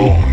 What?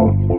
What?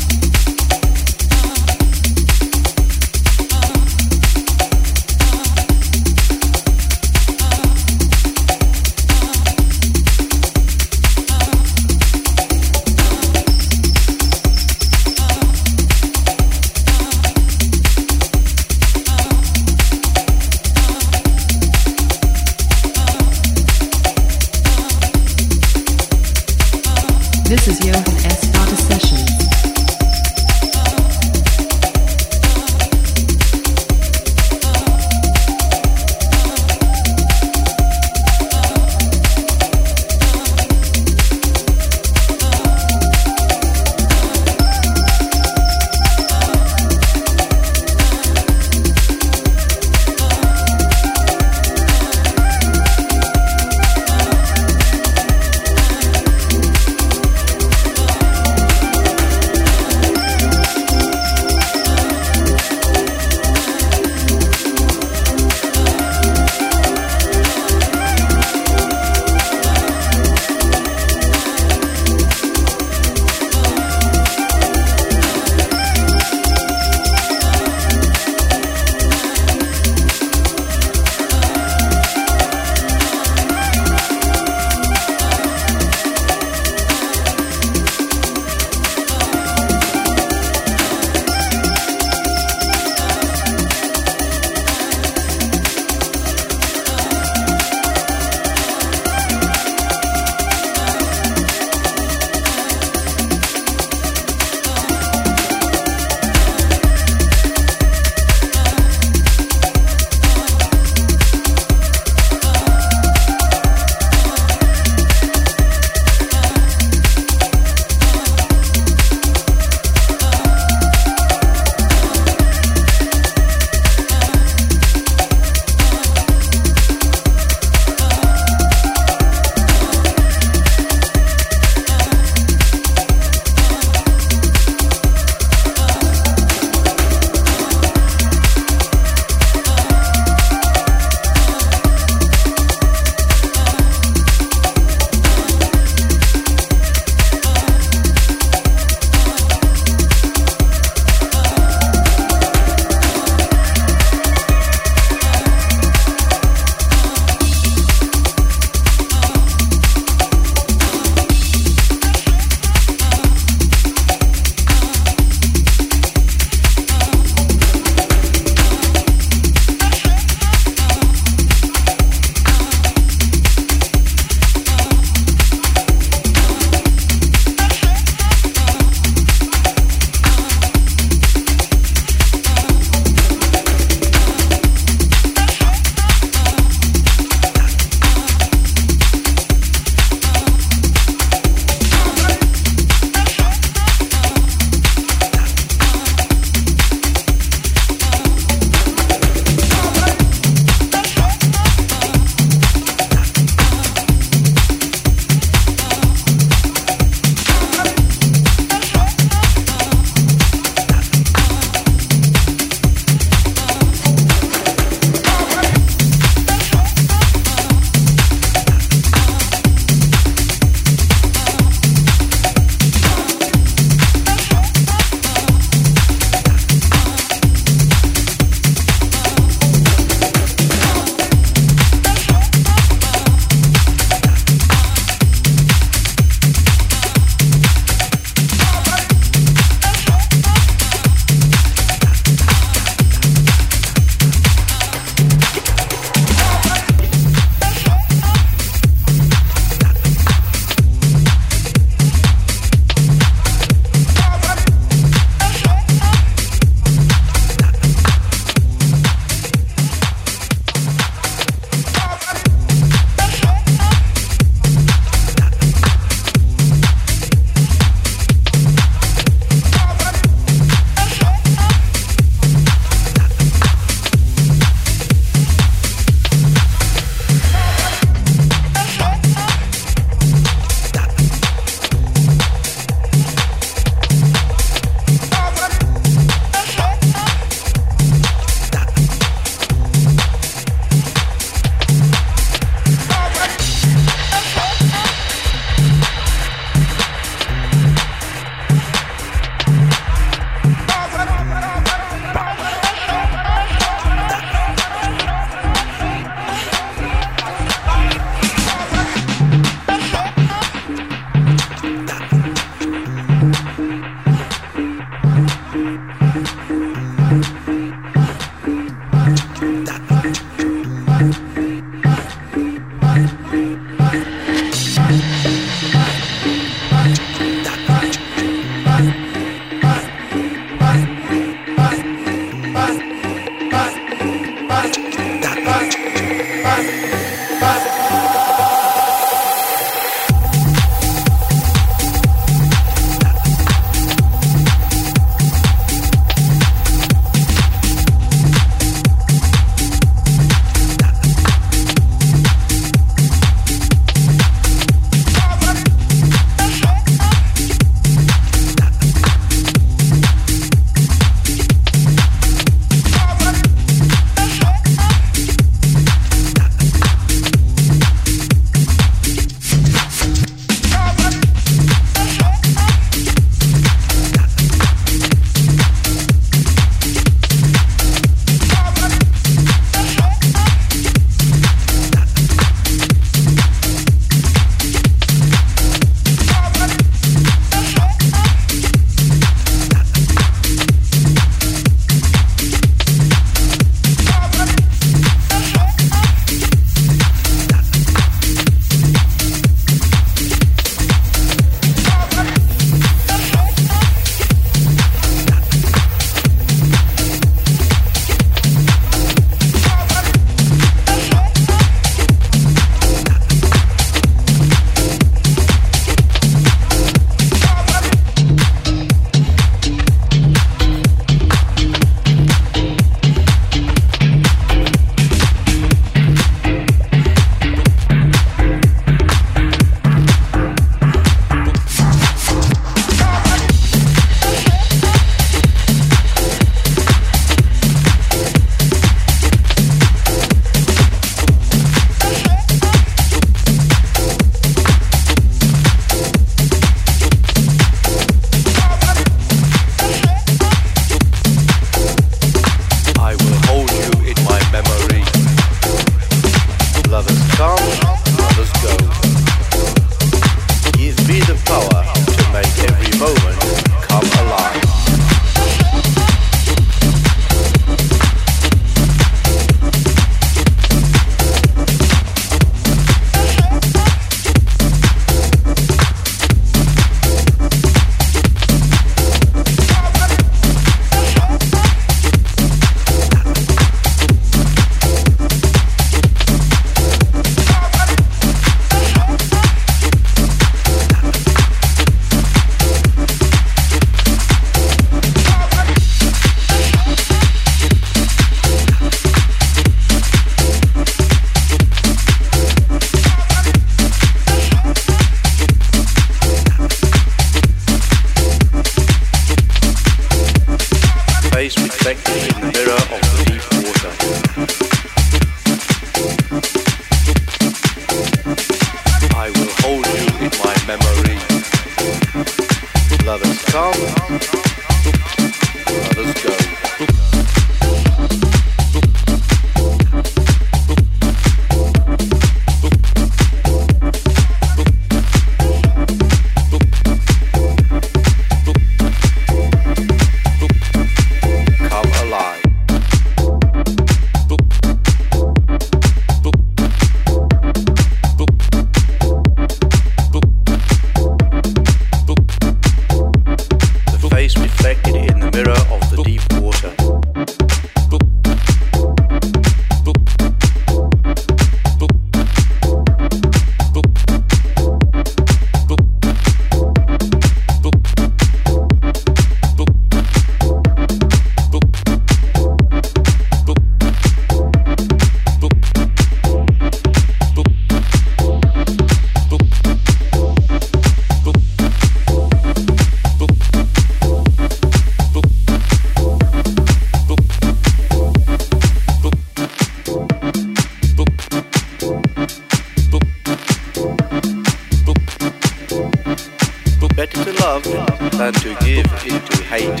Hate.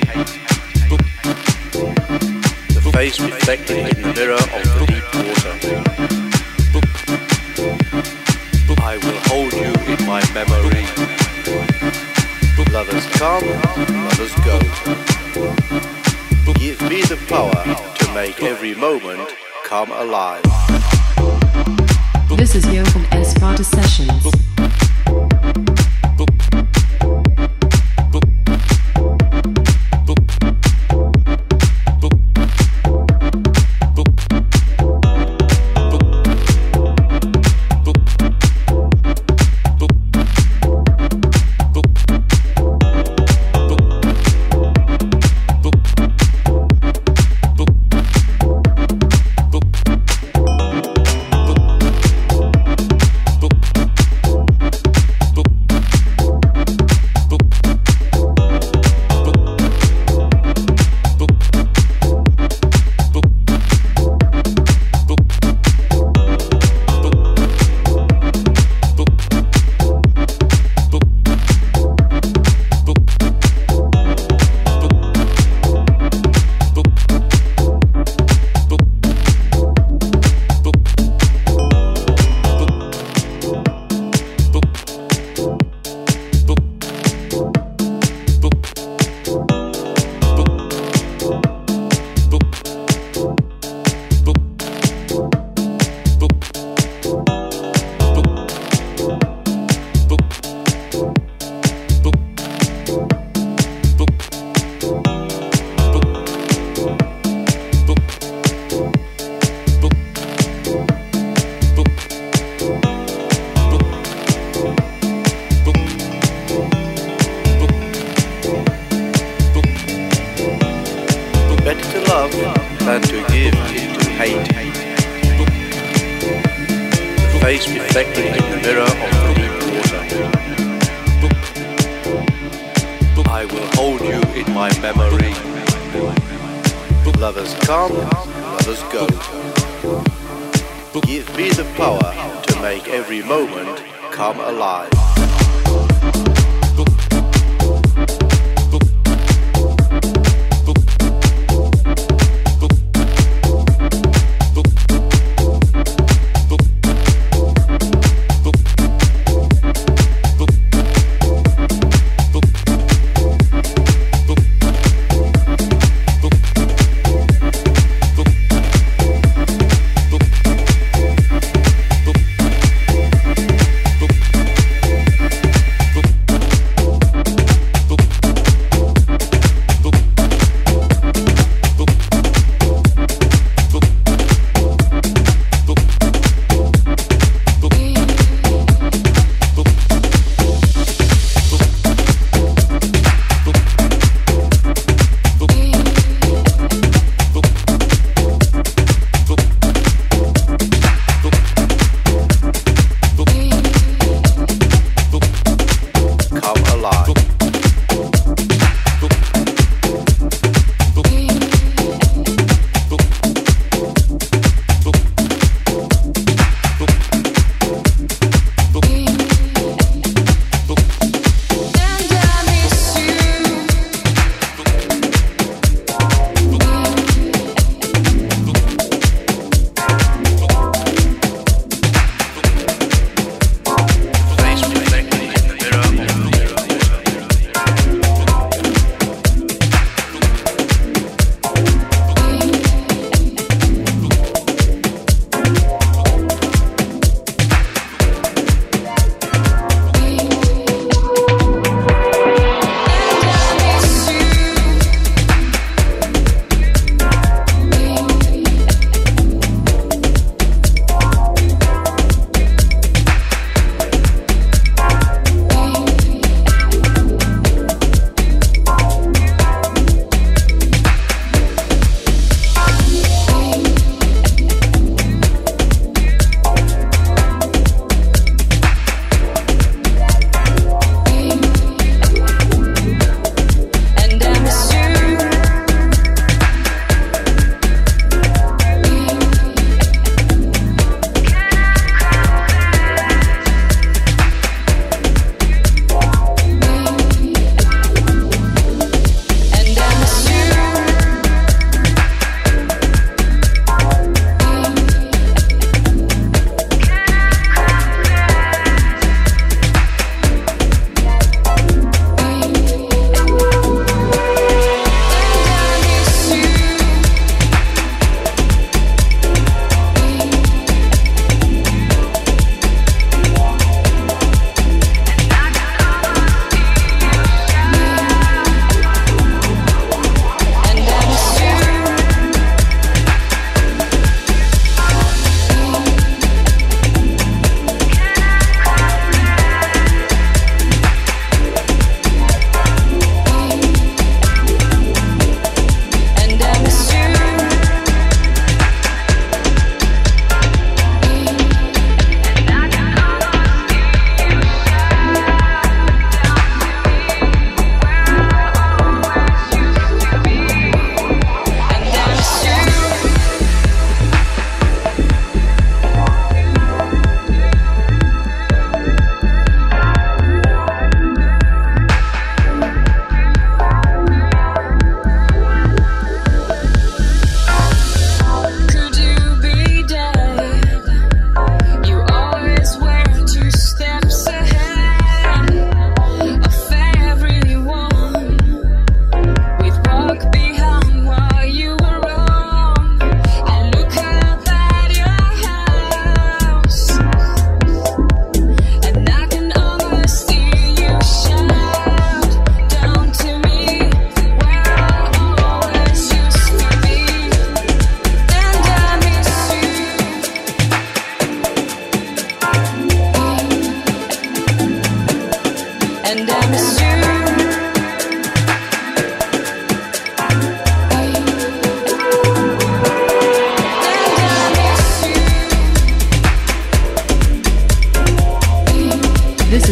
The face reflected in the mirror of the deep water. I will hold you in my memory. Lovers come, lovers go. Give me the power to make every moment come alive. This is Johan S. Sessions.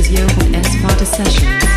Ezio on S Party Session.